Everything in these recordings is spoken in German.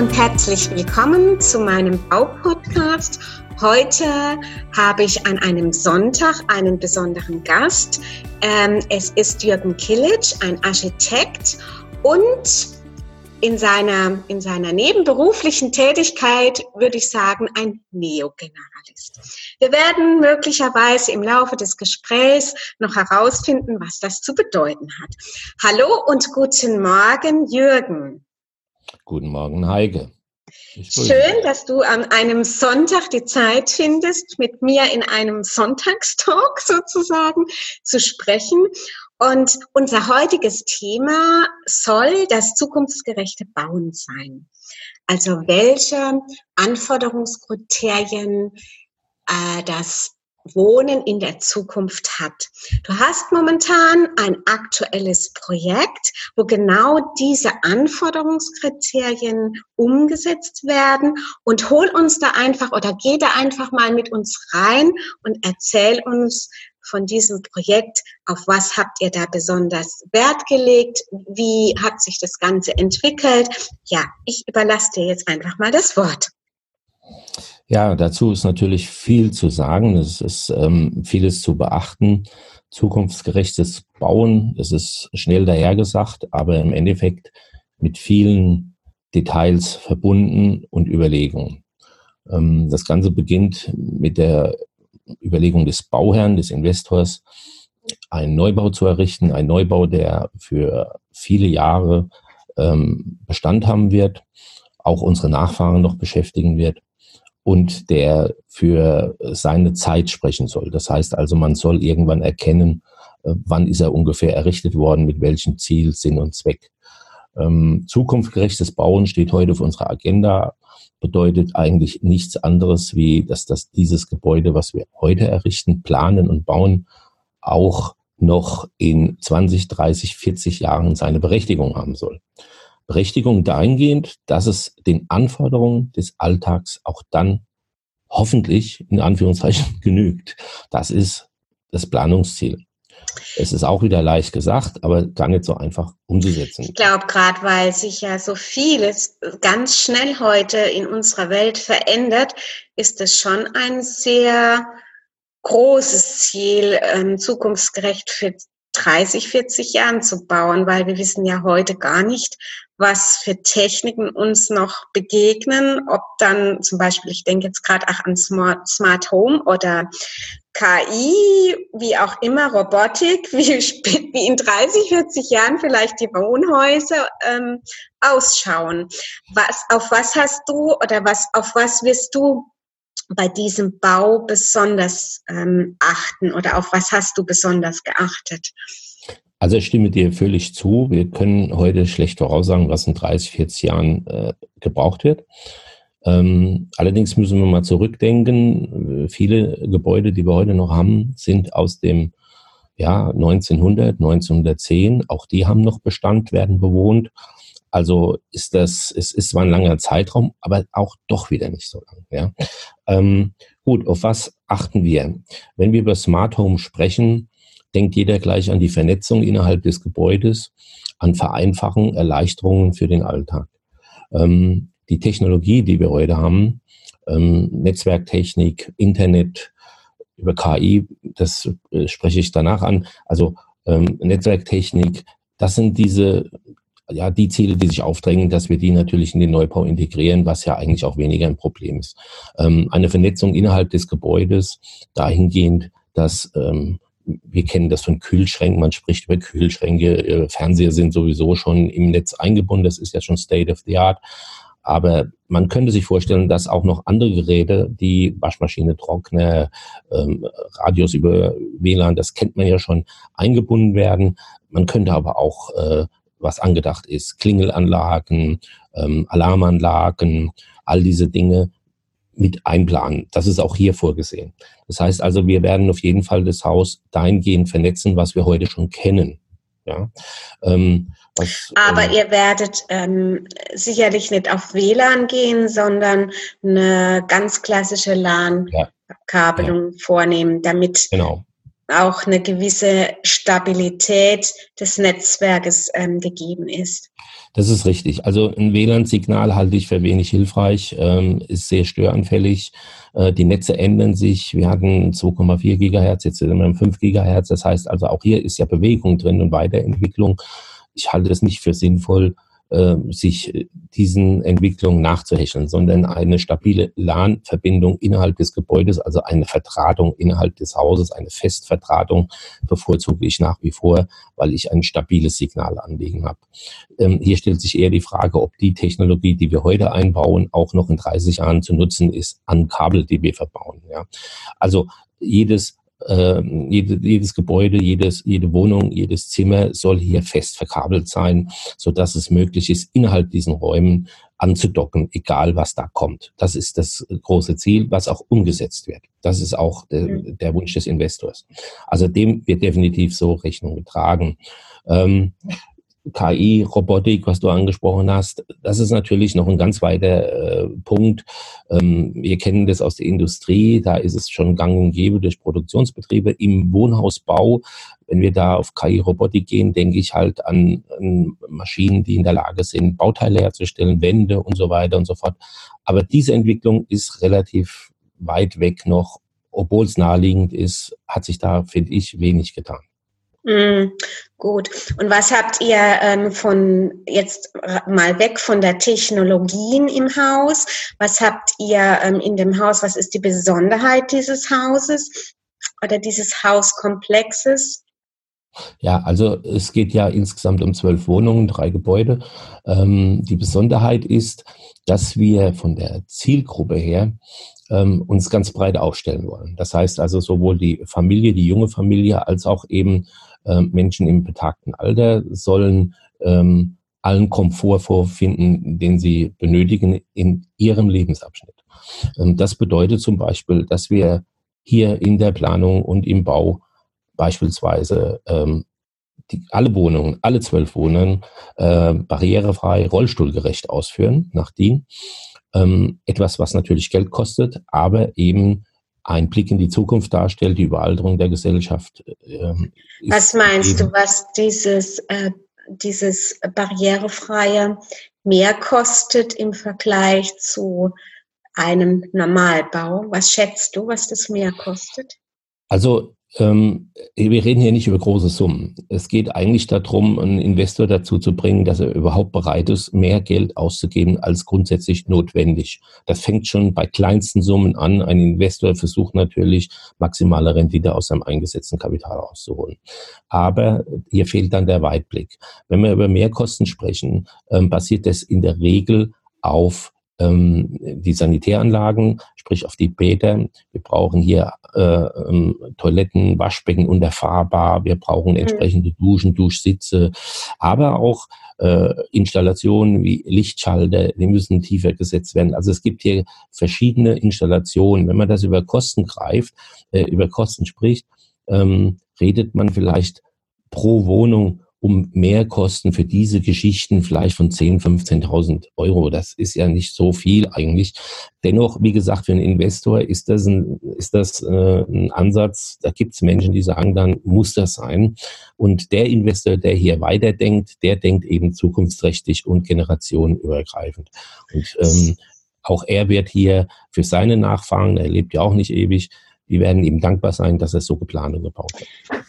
und herzlich willkommen zu meinem Baupodcast. Heute habe ich an einem Sonntag einen besonderen Gast. Ähm, es ist Jürgen Kilic, ein Architekt und in seiner, in seiner nebenberuflichen Tätigkeit würde ich sagen ein Neogeneralist. Wir werden möglicherweise im Laufe des Gesprächs noch herausfinden, was das zu bedeuten hat. Hallo und guten Morgen, Jürgen. Guten Morgen, Heike. Schön, dass du an einem Sonntag die Zeit findest, mit mir in einem Sonntagstalk sozusagen zu sprechen. Und unser heutiges Thema soll das zukunftsgerechte Bauen sein. Also welche Anforderungskriterien äh, das Wohnen in der Zukunft hat. Du hast momentan ein aktuelles Projekt, wo genau diese Anforderungskriterien umgesetzt werden und hol uns da einfach oder geh da einfach mal mit uns rein und erzähl uns von diesem Projekt, auf was habt ihr da besonders Wert gelegt, wie hat sich das Ganze entwickelt. Ja, ich überlasse dir jetzt einfach mal das Wort. Ja, dazu ist natürlich viel zu sagen. Es ist ähm, vieles zu beachten. Zukunftsgerechtes Bauen, das ist schnell dahergesagt, aber im Endeffekt mit vielen Details verbunden und Überlegungen. Ähm, das Ganze beginnt mit der Überlegung des Bauherrn, des Investors, einen Neubau zu errichten, ein Neubau, der für viele Jahre ähm, Bestand haben wird, auch unsere Nachfahren noch beschäftigen wird und der für seine Zeit sprechen soll. Das heißt also, man soll irgendwann erkennen, äh, wann ist er ungefähr errichtet worden, mit welchem Ziel, Sinn und Zweck. Ähm, zukunftsgerechtes Bauen steht heute auf unserer Agenda, bedeutet eigentlich nichts anderes, wie dass das dieses Gebäude, was wir heute errichten, planen und bauen, auch noch in 20, 30, 40 Jahren seine Berechtigung haben soll. Berechtigung dahingehend, dass es den Anforderungen des Alltags auch dann hoffentlich in Anführungszeichen genügt. Das ist das Planungsziel. Es ist auch wieder leicht gesagt, aber gar nicht so einfach umzusetzen. Ich glaube, gerade weil sich ja so vieles ganz schnell heute in unserer Welt verändert, ist es schon ein sehr großes Ziel, ähm, zukunftsgerecht für 30, 40 Jahren zu bauen, weil wir wissen ja heute gar nicht, was für Techniken uns noch begegnen, ob dann zum Beispiel, ich denke jetzt gerade auch an Smart, Smart Home oder KI, wie auch immer, Robotik, wie, wie in 30, 40 Jahren vielleicht die Wohnhäuser ähm, ausschauen. Was, auf was hast du oder was, auf was wirst du bei diesem Bau besonders ähm, achten oder auf was hast du besonders geachtet? Also ich stimme dir völlig zu. Wir können heute schlecht voraussagen, was in 30, 40 Jahren äh, gebraucht wird. Ähm, allerdings müssen wir mal zurückdenken. Viele Gebäude, die wir heute noch haben, sind aus dem Jahr 1900, 1910. Auch die haben noch Bestand, werden bewohnt. Also ist das, es ist zwar ein langer Zeitraum, aber auch doch wieder nicht so lang. Ja. Ähm, gut, auf was achten wir? Wenn wir über Smart Home sprechen, denkt jeder gleich an die Vernetzung innerhalb des Gebäudes, an Vereinfachung, Erleichterungen für den Alltag. Ähm, die Technologie, die wir heute haben, ähm, Netzwerktechnik, Internet, über KI, das äh, spreche ich danach an, also ähm, Netzwerktechnik, das sind diese, ja, die Ziele, die sich aufdrängen, dass wir die natürlich in den Neubau integrieren, was ja eigentlich auch weniger ein Problem ist. Ähm, eine Vernetzung innerhalb des Gebäudes dahingehend, dass ähm, wir kennen das von Kühlschränken, man spricht über Kühlschränke, äh, Fernseher sind sowieso schon im Netz eingebunden, das ist ja schon State of the Art. Aber man könnte sich vorstellen, dass auch noch andere Geräte, die Waschmaschine, Trockner, ähm, Radios über WLAN, das kennt man ja schon, eingebunden werden. Man könnte aber auch, äh, was angedacht ist, Klingelanlagen, ähm, Alarmanlagen, all diese Dinge mit einplanen. Das ist auch hier vorgesehen. Das heißt also, wir werden auf jeden Fall das Haus dahingehend vernetzen, was wir heute schon kennen. Ja. Ähm, was, Aber ähm, ihr werdet ähm, sicherlich nicht auf WLAN gehen, sondern eine ganz klassische LAN-Kabelung ja, vornehmen, damit genau. auch eine gewisse Stabilität des Netzwerkes ähm, gegeben ist. Das ist richtig. Also ein WLAN-Signal halte ich für wenig hilfreich, ähm, ist sehr störanfällig. Äh, die Netze ändern sich. Wir hatten 2,4 Gigahertz, jetzt sind wir 5 Gigahertz. Das heißt also auch hier ist ja Bewegung drin und Weiterentwicklung. Ich halte es nicht für sinnvoll, sich diesen Entwicklungen nachzuhecheln, sondern eine stabile LAN-Verbindung innerhalb des Gebäudes, also eine Vertratung innerhalb des Hauses, eine Festvertratung bevorzuge ich nach wie vor, weil ich ein stabiles Signal anlegen habe. Ähm, hier stellt sich eher die Frage, ob die Technologie, die wir heute einbauen, auch noch in 30 Jahren zu nutzen ist an Kabel, die wir verbauen. Ja. Also jedes äh, jede, jedes Gebäude, jedes, jede Wohnung, jedes Zimmer soll hier fest verkabelt sein, so dass es möglich ist, innerhalb diesen Räumen anzudocken, egal was da kommt. Das ist das große Ziel, was auch umgesetzt wird. Das ist auch der, mhm. der Wunsch des Investors. Also dem wird definitiv so Rechnung getragen. Ähm, KI, Robotik, was du angesprochen hast, das ist natürlich noch ein ganz weiter äh, Punkt. Ähm, wir kennen das aus der Industrie, da ist es schon gang und gäbe durch Produktionsbetriebe. Im Wohnhausbau, wenn wir da auf KI, Robotik gehen, denke ich halt an, an Maschinen, die in der Lage sind, Bauteile herzustellen, Wände und so weiter und so fort. Aber diese Entwicklung ist relativ weit weg noch. Obwohl es naheliegend ist, hat sich da, finde ich, wenig getan. Mm, gut. Und was habt ihr ähm, von jetzt mal weg von der Technologien im Haus? Was habt ihr ähm, in dem Haus? Was ist die Besonderheit dieses Hauses oder dieses Hauskomplexes? Ja, also es geht ja insgesamt um zwölf Wohnungen, drei Gebäude. Ähm, die Besonderheit ist, dass wir von der Zielgruppe her ähm, uns ganz breit aufstellen wollen. Das heißt also sowohl die Familie, die junge Familie, als auch eben äh, Menschen im betagten Alter sollen ähm, allen Komfort vorfinden, den sie benötigen in ihrem Lebensabschnitt. Ähm, das bedeutet zum Beispiel, dass wir hier in der Planung und im Bau beispielsweise ähm, die, alle Wohnungen, alle zwölf Wohnungen äh, barrierefrei, rollstuhlgerecht ausführen nach DIN. Ähm, etwas, was natürlich Geld kostet, aber eben ein Blick in die Zukunft darstellt, die Überalterung der Gesellschaft. Ähm, was meinst du, was dieses, äh, dieses barrierefreie mehr kostet im Vergleich zu einem Normalbau? Was schätzt du, was das mehr kostet? Also ähm, wir reden hier nicht über große Summen. Es geht eigentlich darum, einen Investor dazu zu bringen, dass er überhaupt bereit ist, mehr Geld auszugeben als grundsätzlich notwendig. Das fängt schon bei kleinsten Summen an. Ein Investor versucht natürlich, maximale Rendite aus seinem eingesetzten Kapital rauszuholen. Aber hier fehlt dann der Weitblick. Wenn wir über Mehrkosten sprechen, ähm, basiert das in der Regel auf ähm, die Sanitäranlagen, sprich auf die Bäder. Wir brauchen hier äh, ähm, Toiletten, Waschbecken unterfahrbar. Wir brauchen mhm. entsprechende Duschen, Duschsitze, aber auch äh, Installationen wie Lichtschalter, die müssen tiefer gesetzt werden. Also es gibt hier verschiedene Installationen. Wenn man das über Kosten greift, äh, über Kosten spricht, ähm, redet man vielleicht pro Wohnung um Mehrkosten für diese Geschichten vielleicht von 10.000, 15.000 Euro. Das ist ja nicht so viel eigentlich. Dennoch, wie gesagt, für einen Investor ist das ein, ist das, äh, ein Ansatz. Da gibt es Menschen, die sagen, dann muss das sein. Und der Investor, der hier weiterdenkt, der denkt eben zukunftsträchtig und generationenübergreifend. Und ähm, auch er wird hier für seine Nachfahren, er lebt ja auch nicht ewig, die werden ihm dankbar sein, dass er so geplant und gebaut hat.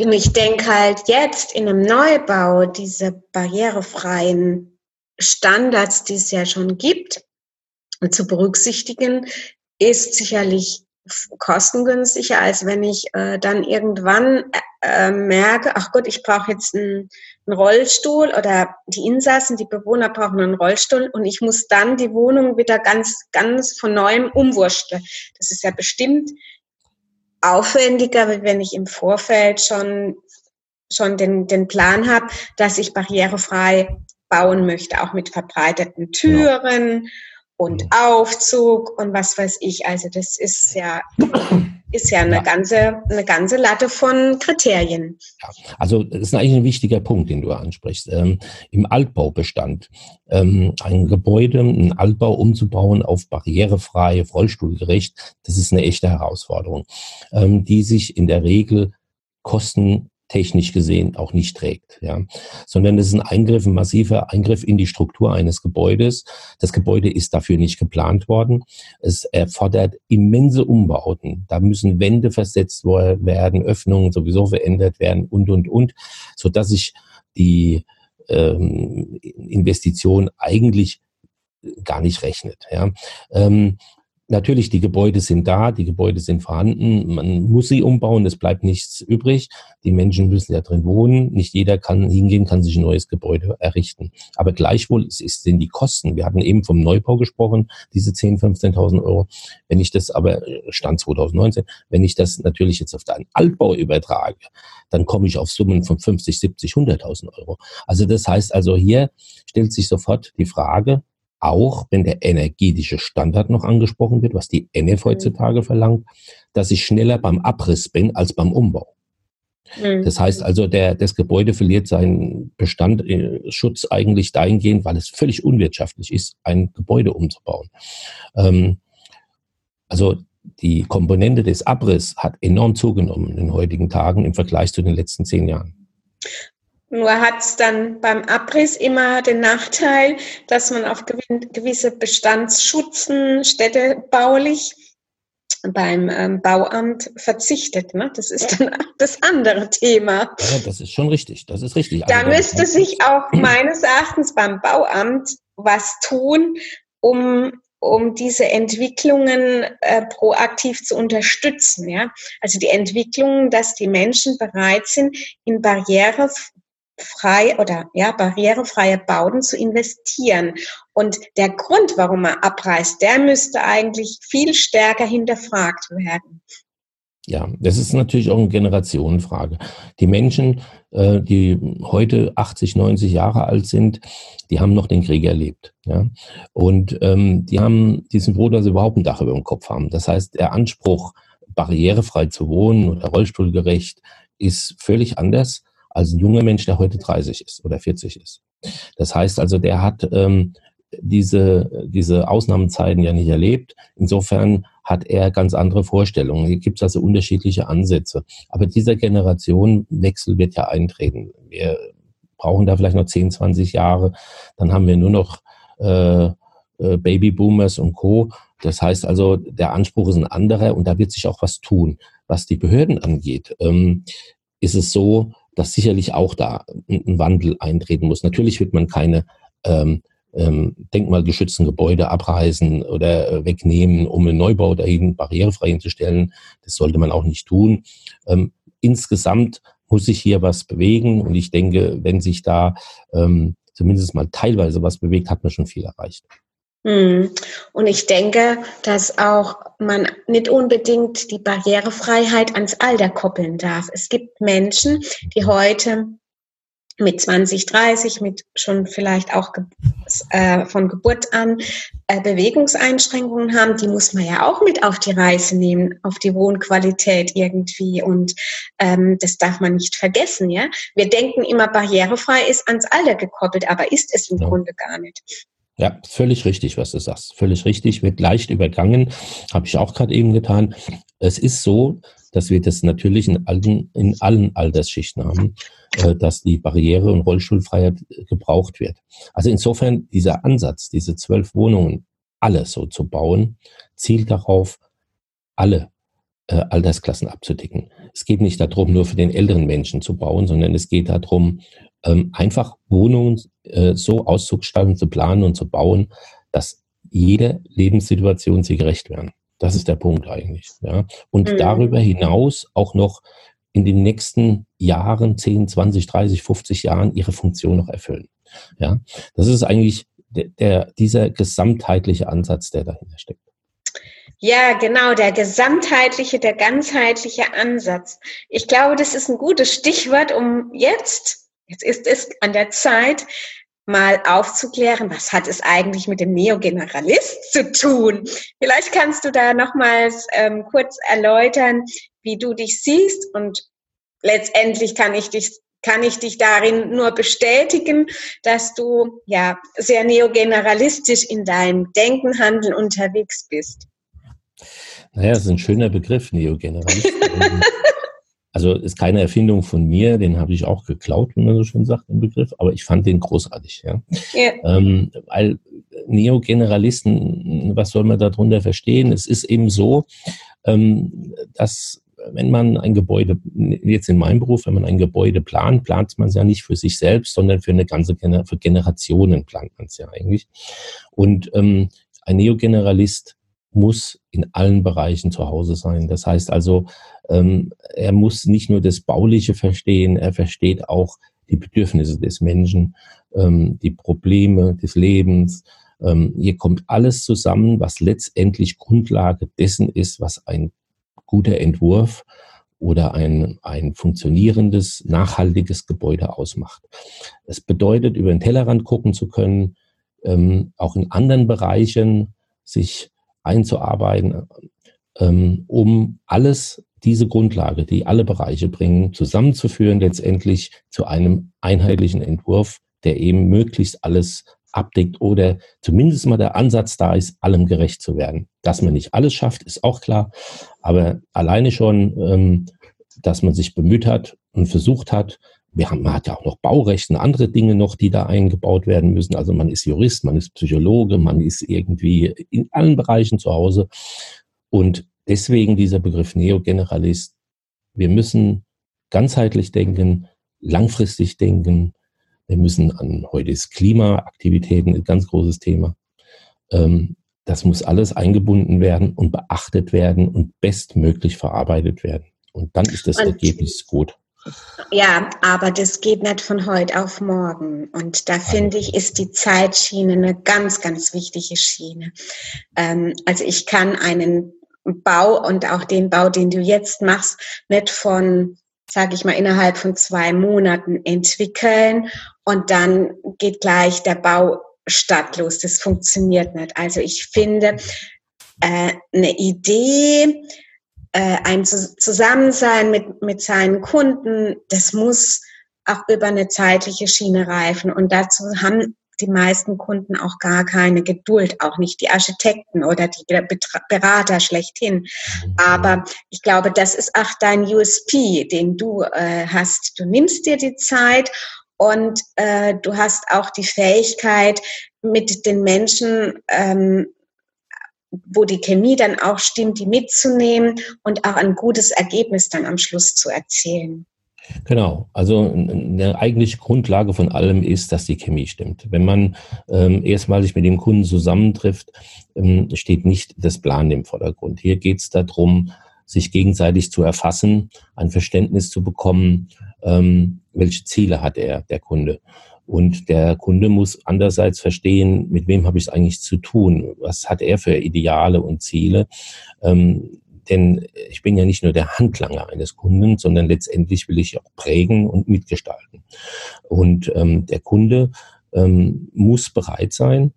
Und ich denke halt jetzt in einem Neubau diese barrierefreien Standards, die es ja schon gibt, zu berücksichtigen, ist sicherlich kostengünstiger, als wenn ich äh, dann irgendwann äh, merke, ach Gott, ich brauche jetzt einen, einen, Rollstuhl oder die Insassen, die Bewohner brauchen einen Rollstuhl und ich muss dann die Wohnung wieder ganz, ganz von neuem umwurschteln. Das ist ja bestimmt aufwendiger, wenn ich im Vorfeld schon, schon den, den Plan habe, dass ich barrierefrei bauen möchte, auch mit verbreiteten Türen genau. und Aufzug und was weiß ich. Also das ist ja ist ja eine ja. ganze eine ganze Latte von Kriterien. Ja, also das ist eigentlich ein wichtiger Punkt, den du ansprichst. Ähm, Im Altbaubestand ähm, ein Gebäude, ein Altbau umzubauen auf barrierefrei, rollstuhlgerecht, das ist eine echte Herausforderung, ähm, die sich in der Regel Kosten technisch gesehen auch nicht trägt, ja, sondern es ist ein Eingriff, ein massiver Eingriff in die Struktur eines Gebäudes. Das Gebäude ist dafür nicht geplant worden. Es erfordert immense Umbauten. Da müssen Wände versetzt werden, Öffnungen sowieso verändert werden und und und, so dass sich die ähm, Investition eigentlich gar nicht rechnet. Ja. Ähm, Natürlich, die Gebäude sind da, die Gebäude sind vorhanden, man muss sie umbauen, es bleibt nichts übrig. Die Menschen müssen ja drin wohnen, nicht jeder kann hingehen, kann sich ein neues Gebäude errichten. Aber gleichwohl sind die Kosten, wir hatten eben vom Neubau gesprochen, diese 10.000, 15.000 Euro. Wenn ich das aber, Stand 2019, wenn ich das natürlich jetzt auf den Altbau übertrage, dann komme ich auf Summen von 50, 70, 100.000 Euro. Also das heißt also hier stellt sich sofort die Frage, auch wenn der energetische Standard noch angesprochen wird, was die NF mhm. heutzutage verlangt, dass ich schneller beim Abriss bin als beim Umbau. Mhm. Das heißt also, der, das Gebäude verliert seinen Bestandschutz äh, eigentlich dahingehend, weil es völlig unwirtschaftlich ist, ein Gebäude umzubauen. Ähm, also die Komponente des Abriss hat enorm zugenommen in den heutigen Tagen im Vergleich zu den letzten zehn Jahren. Nur hat es dann beim Abriss immer den Nachteil, dass man auf gewisse Bestandsschutzen städtebaulich beim ähm, Bauamt verzichtet. Ne? Das ist dann das andere Thema. Ja, das ist schon richtig. Das ist richtig. Da also, müsste sich auch meines Erachtens beim Bauamt was tun, um um diese Entwicklungen äh, proaktiv zu unterstützen. Ja? Also die Entwicklungen, dass die Menschen bereit sind, in Barriere frei oder ja, barrierefreie Bauten zu investieren. Und der Grund, warum man abreißt, der müsste eigentlich viel stärker hinterfragt werden. Ja, das ist natürlich auch eine Generationenfrage. Die Menschen, äh, die heute 80, 90 Jahre alt sind, die haben noch den Krieg erlebt. Ja? Und ähm, die haben, die sind froh, dass sie überhaupt ein Dach über dem Kopf haben. Das heißt, der Anspruch, barrierefrei zu wohnen oder rollstuhlgerecht, ist völlig anders als ein junger Mensch, der heute 30 ist oder 40 ist. Das heißt also, der hat ähm, diese, diese Ausnahmezeiten ja nicht erlebt. Insofern hat er ganz andere Vorstellungen. Hier gibt es also unterschiedliche Ansätze. Aber dieser Generationenwechsel wird ja eintreten. Wir brauchen da vielleicht noch 10, 20 Jahre. Dann haben wir nur noch äh, äh, Babyboomers und Co. Das heißt also, der Anspruch ist ein anderer und da wird sich auch was tun. Was die Behörden angeht, ähm, ist es so, dass sicherlich auch da ein Wandel eintreten muss. Natürlich wird man keine ähm, ähm, denkmalgeschützten Gebäude abreißen oder äh, wegnehmen, um einen Neubau dahin barrierefrei hinzustellen. Das sollte man auch nicht tun. Ähm, insgesamt muss sich hier was bewegen und ich denke, wenn sich da ähm, zumindest mal teilweise was bewegt, hat man schon viel erreicht. Hm. Und ich denke, dass auch man nicht unbedingt die Barrierefreiheit ans Alter koppeln darf. Es gibt Menschen, die heute mit 20, 30, mit schon vielleicht auch äh, von Geburt an äh, Bewegungseinschränkungen haben, die muss man ja auch mit auf die Reise nehmen, auf die Wohnqualität irgendwie. Und ähm, das darf man nicht vergessen. Ja, wir denken immer, barrierefrei ist ans Alter gekoppelt, aber ist es im ja. Grunde gar nicht. Ja, völlig richtig, was du sagst. Völlig richtig, wird leicht übergangen. Habe ich auch gerade eben getan. Es ist so, dass wir das natürlich in allen, in allen Altersschichten haben, äh, dass die Barriere- und Rollstuhlfreiheit gebraucht wird. Also insofern dieser Ansatz, diese zwölf Wohnungen, alle so zu bauen, zielt darauf, alle äh, Altersklassen abzudecken. Es geht nicht darum, nur für den älteren Menschen zu bauen, sondern es geht darum, ähm, einfach Wohnungen äh, so auszugestalten, zu planen und zu bauen, dass jede Lebenssituation sie gerecht werden. Das ist der Punkt eigentlich. Ja. Und mhm. darüber hinaus auch noch in den nächsten Jahren, 10, 20, 30, 50 Jahren ihre Funktion noch erfüllen. Ja. Das ist eigentlich der, der, dieser gesamtheitliche Ansatz, der dahinter steckt. Ja, genau, der gesamtheitliche, der ganzheitliche Ansatz. Ich glaube, das ist ein gutes Stichwort, um jetzt Jetzt ist es an der Zeit, mal aufzuklären, was hat es eigentlich mit dem Neogeneralist zu tun? Vielleicht kannst du da nochmals ähm, kurz erläutern, wie du dich siehst und letztendlich kann ich dich kann ich dich darin nur bestätigen, dass du ja sehr neogeneralistisch in deinem Denken, Handeln unterwegs bist. Naja, das ist ein schöner Begriff, Neogeneralist. also ist keine Erfindung von mir, den habe ich auch geklaut, wie man so schön sagt, im Begriff, aber ich fand den großartig, ja. ja. Ähm, weil Neogeneralisten, was soll man darunter verstehen? Es ist eben so, ähm, dass wenn man ein Gebäude, jetzt in meinem Beruf, wenn man ein Gebäude plant, plant man es ja nicht für sich selbst, sondern für eine ganze für Generationen plant man es ja eigentlich. Und ähm, ein Neogeneralist muss in allen Bereichen zu Hause sein. Das heißt also, ähm, er muss nicht nur das Bauliche verstehen, er versteht auch die Bedürfnisse des Menschen, ähm, die Probleme des Lebens. Ähm, hier kommt alles zusammen, was letztendlich Grundlage dessen ist, was ein guter Entwurf oder ein, ein funktionierendes, nachhaltiges Gebäude ausmacht. Es bedeutet, über den Tellerrand gucken zu können, ähm, auch in anderen Bereichen sich einzuarbeiten, ähm, um alles, diese Grundlage, die alle Bereiche bringen, zusammenzuführen, letztendlich zu einem einheitlichen Entwurf, der eben möglichst alles abdeckt oder zumindest mal der Ansatz da ist, allem gerecht zu werden. Dass man nicht alles schafft, ist auch klar, aber alleine schon, ähm, dass man sich bemüht hat und versucht hat, wir haben, man hat ja auch noch Baurecht und andere Dinge noch, die da eingebaut werden müssen. Also man ist Jurist, man ist Psychologe, man ist irgendwie in allen Bereichen zu Hause. Und deswegen dieser Begriff Neogeneralist. Wir müssen ganzheitlich denken, langfristig denken, wir müssen an heute ist Klimaaktivitäten ein ganz großes Thema. Ähm, das muss alles eingebunden werden und beachtet werden und bestmöglich verarbeitet werden. Und dann ist das Ergebnis gut. Ja, aber das geht nicht von heute auf morgen. Und da finde ich, ist die Zeitschiene eine ganz, ganz wichtige Schiene. Ähm, also ich kann einen Bau und auch den Bau, den du jetzt machst, nicht von sage ich mal, innerhalb von zwei Monaten entwickeln und dann geht gleich der Bau startlos. Das funktioniert nicht. Also ich finde, äh, eine Idee, äh, ein Zusammensein mit, mit seinen Kunden, das muss auch über eine zeitliche Schiene reifen. Und dazu haben die meisten Kunden auch gar keine Geduld, auch nicht die Architekten oder die Berater schlechthin. Aber ich glaube, das ist auch dein USP, den du äh, hast. Du nimmst dir die Zeit und äh, du hast auch die Fähigkeit, mit den Menschen, ähm, wo die Chemie dann auch stimmt, die mitzunehmen und auch ein gutes Ergebnis dann am Schluss zu erzielen. Genau, also eine eigentliche Grundlage von allem ist, dass die Chemie stimmt. Wenn man ähm, erstmal sich mit dem Kunden zusammentrifft, ähm, steht nicht das Plan im Vordergrund. Hier geht es darum, sich gegenseitig zu erfassen, ein Verständnis zu bekommen, ähm, welche Ziele hat er, der Kunde. Und der Kunde muss andererseits verstehen, mit wem habe ich es eigentlich zu tun, was hat er für Ideale und Ziele. Ähm, denn ich bin ja nicht nur der Handlanger eines Kunden, sondern letztendlich will ich auch prägen und mitgestalten. Und ähm, der Kunde ähm, muss bereit sein,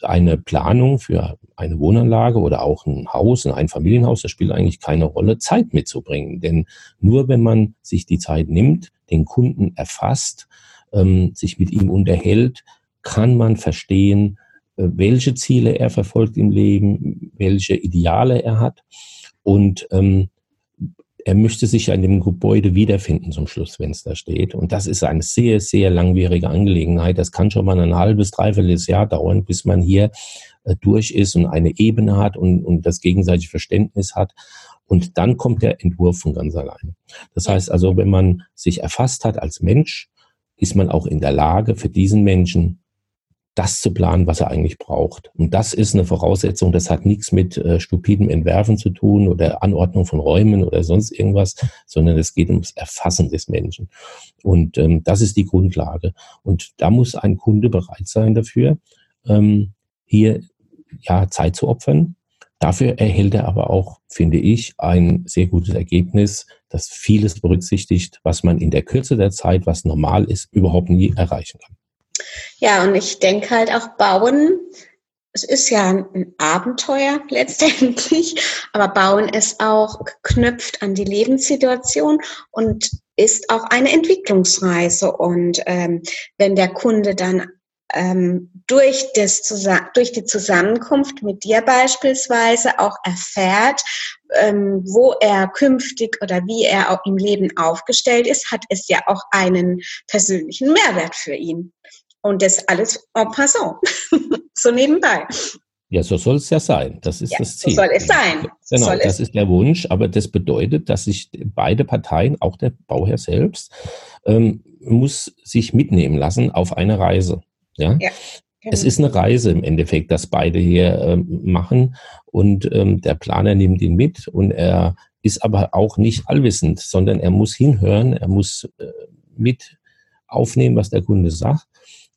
eine Planung für eine Wohnanlage oder auch ein Haus, ein Einfamilienhaus, das spielt eigentlich keine Rolle, Zeit mitzubringen. Denn nur wenn man sich die Zeit nimmt, den Kunden erfasst, ähm, sich mit ihm unterhält, kann man verstehen, äh, welche Ziele er verfolgt im Leben, welche Ideale er hat und ähm, er möchte sich ja in dem Gebäude wiederfinden zum Schluss, wenn es da steht. Und das ist eine sehr, sehr langwierige Angelegenheit. Das kann schon mal ein halbes, dreiviertel Jahr dauern, bis man hier äh, durch ist und eine Ebene hat und, und das gegenseitige Verständnis hat. Und dann kommt der Entwurf von ganz alleine. Das heißt also, wenn man sich erfasst hat als Mensch, ist man auch in der Lage, für diesen Menschen das zu planen, was er eigentlich braucht. Und das ist eine Voraussetzung, das hat nichts mit äh, stupidem Entwerfen zu tun oder Anordnung von Räumen oder sonst irgendwas, sondern es geht ums Erfassen des Menschen. Und ähm, das ist die Grundlage. Und da muss ein Kunde bereit sein dafür, ähm, hier ja Zeit zu opfern. Dafür erhält er aber auch, finde ich, ein sehr gutes Ergebnis, das vieles berücksichtigt, was man in der Kürze der Zeit, was normal ist, überhaupt nie erreichen kann. Ja, und ich denke halt auch Bauen, es ist ja ein Abenteuer letztendlich, aber Bauen ist auch geknüpft an die Lebenssituation und ist auch eine Entwicklungsreise. Und ähm, wenn der Kunde dann ähm, durch, das, durch die Zusammenkunft mit dir beispielsweise auch erfährt, ähm, wo er künftig oder wie er auch im Leben aufgestellt ist, hat es ja auch einen persönlichen Mehrwert für ihn. Und das alles en passant, so nebenbei. Ja, so soll es ja sein. Das ist ja, das Ziel. So soll es sein. Genau, soll das ist der Wunsch. Aber das bedeutet, dass sich beide Parteien, auch der Bauherr selbst, ähm, muss sich mitnehmen lassen auf eine Reise. Ja. ja genau. Es ist eine Reise im Endeffekt, dass beide hier ähm, machen und ähm, der Planer nimmt ihn mit und er ist aber auch nicht allwissend, sondern er muss hinhören, er muss äh, mit aufnehmen, was der Kunde sagt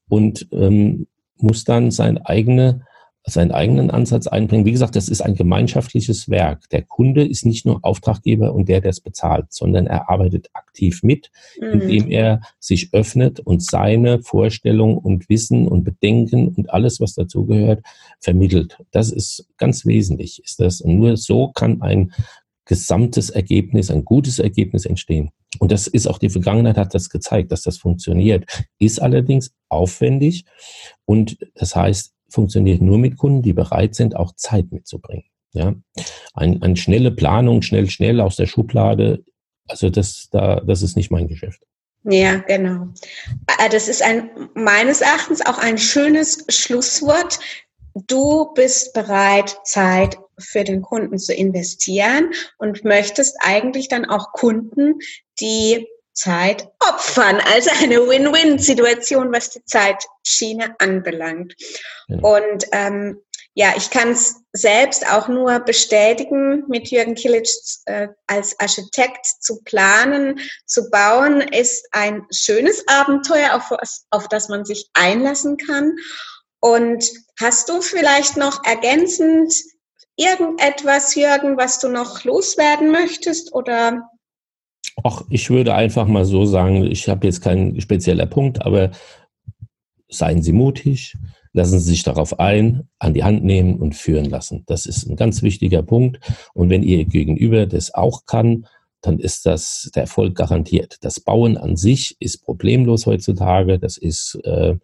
und ähm, muss dann sein eigene seinen eigenen Ansatz einbringen. Wie gesagt, das ist ein gemeinschaftliches Werk. Der Kunde ist nicht nur Auftraggeber und der, der es bezahlt, sondern er arbeitet aktiv mit, mhm. indem er sich öffnet und seine Vorstellung und Wissen und Bedenken und alles, was dazugehört, vermittelt. Das ist ganz wesentlich, ist das. Und nur so kann ein gesamtes Ergebnis, ein gutes Ergebnis entstehen. Und das ist auch die Vergangenheit hat das gezeigt, dass das funktioniert. Ist allerdings aufwendig und das heißt, funktioniert nur mit Kunden, die bereit sind, auch Zeit mitzubringen. Ja, ein, eine schnelle Planung, schnell, schnell aus der Schublade, also das, da, das ist nicht mein Geschäft. Ja, genau. Äh, das ist ein, meines Erachtens auch ein schönes Schlusswort. Du bist bereit, Zeit für den Kunden zu investieren und möchtest eigentlich dann auch Kunden, die Zeit opfern. Also eine Win-Win-Situation, was die Zeitschiene anbelangt. Ja. Und ähm, ja, ich kann es selbst auch nur bestätigen, mit Jürgen Kilic äh, als Architekt zu planen, zu bauen, ist ein schönes Abenteuer, auf, auf das man sich einlassen kann. Und hast du vielleicht noch ergänzend irgendetwas, Jürgen, was du noch loswerden möchtest oder Ach, ich würde einfach mal so sagen, ich habe jetzt keinen spezieller Punkt, aber seien Sie mutig, lassen Sie sich darauf ein, an die Hand nehmen und führen lassen. Das ist ein ganz wichtiger Punkt. Und wenn Ihr Gegenüber das auch kann, dann ist das der Erfolg garantiert. Das Bauen an sich ist problemlos heutzutage. Das ist, äh,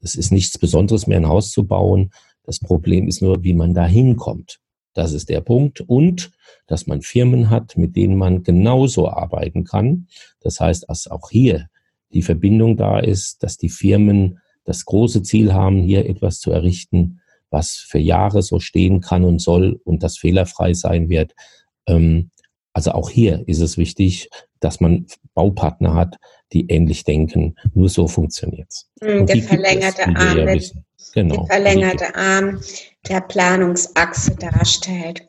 es ist nichts Besonderes mehr, ein Haus zu bauen. Das Problem ist nur, wie man da hinkommt. Das ist der Punkt. Und dass man Firmen hat, mit denen man genauso arbeiten kann. Das heißt, dass auch hier die Verbindung da ist, dass die Firmen das große Ziel haben, hier etwas zu errichten, was für Jahre so stehen kann und soll und das fehlerfrei sein wird. Ähm, also auch hier ist es wichtig, dass man Baupartner hat, die ähnlich denken. Nur so funktioniert es. Hm, der verlängerte Arm, ja genau. der verlängerte Arm der Planungsachse darstellt.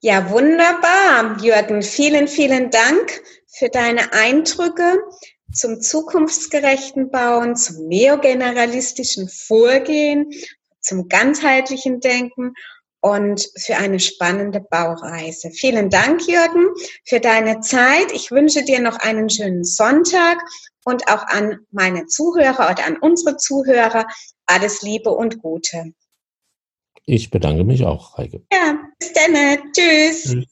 Ja, wunderbar, Jürgen. Vielen, vielen Dank für deine Eindrücke zum zukunftsgerechten Bauen, zum neogeneralistischen Vorgehen, zum ganzheitlichen Denken und für eine spannende Baureise. Vielen Dank, Jürgen, für deine Zeit. Ich wünsche dir noch einen schönen Sonntag und auch an meine Zuhörer oder an unsere Zuhörer alles Liebe und Gute. Ich bedanke mich auch, Heike. Ja, bis dann. Tschüss. Tschüss.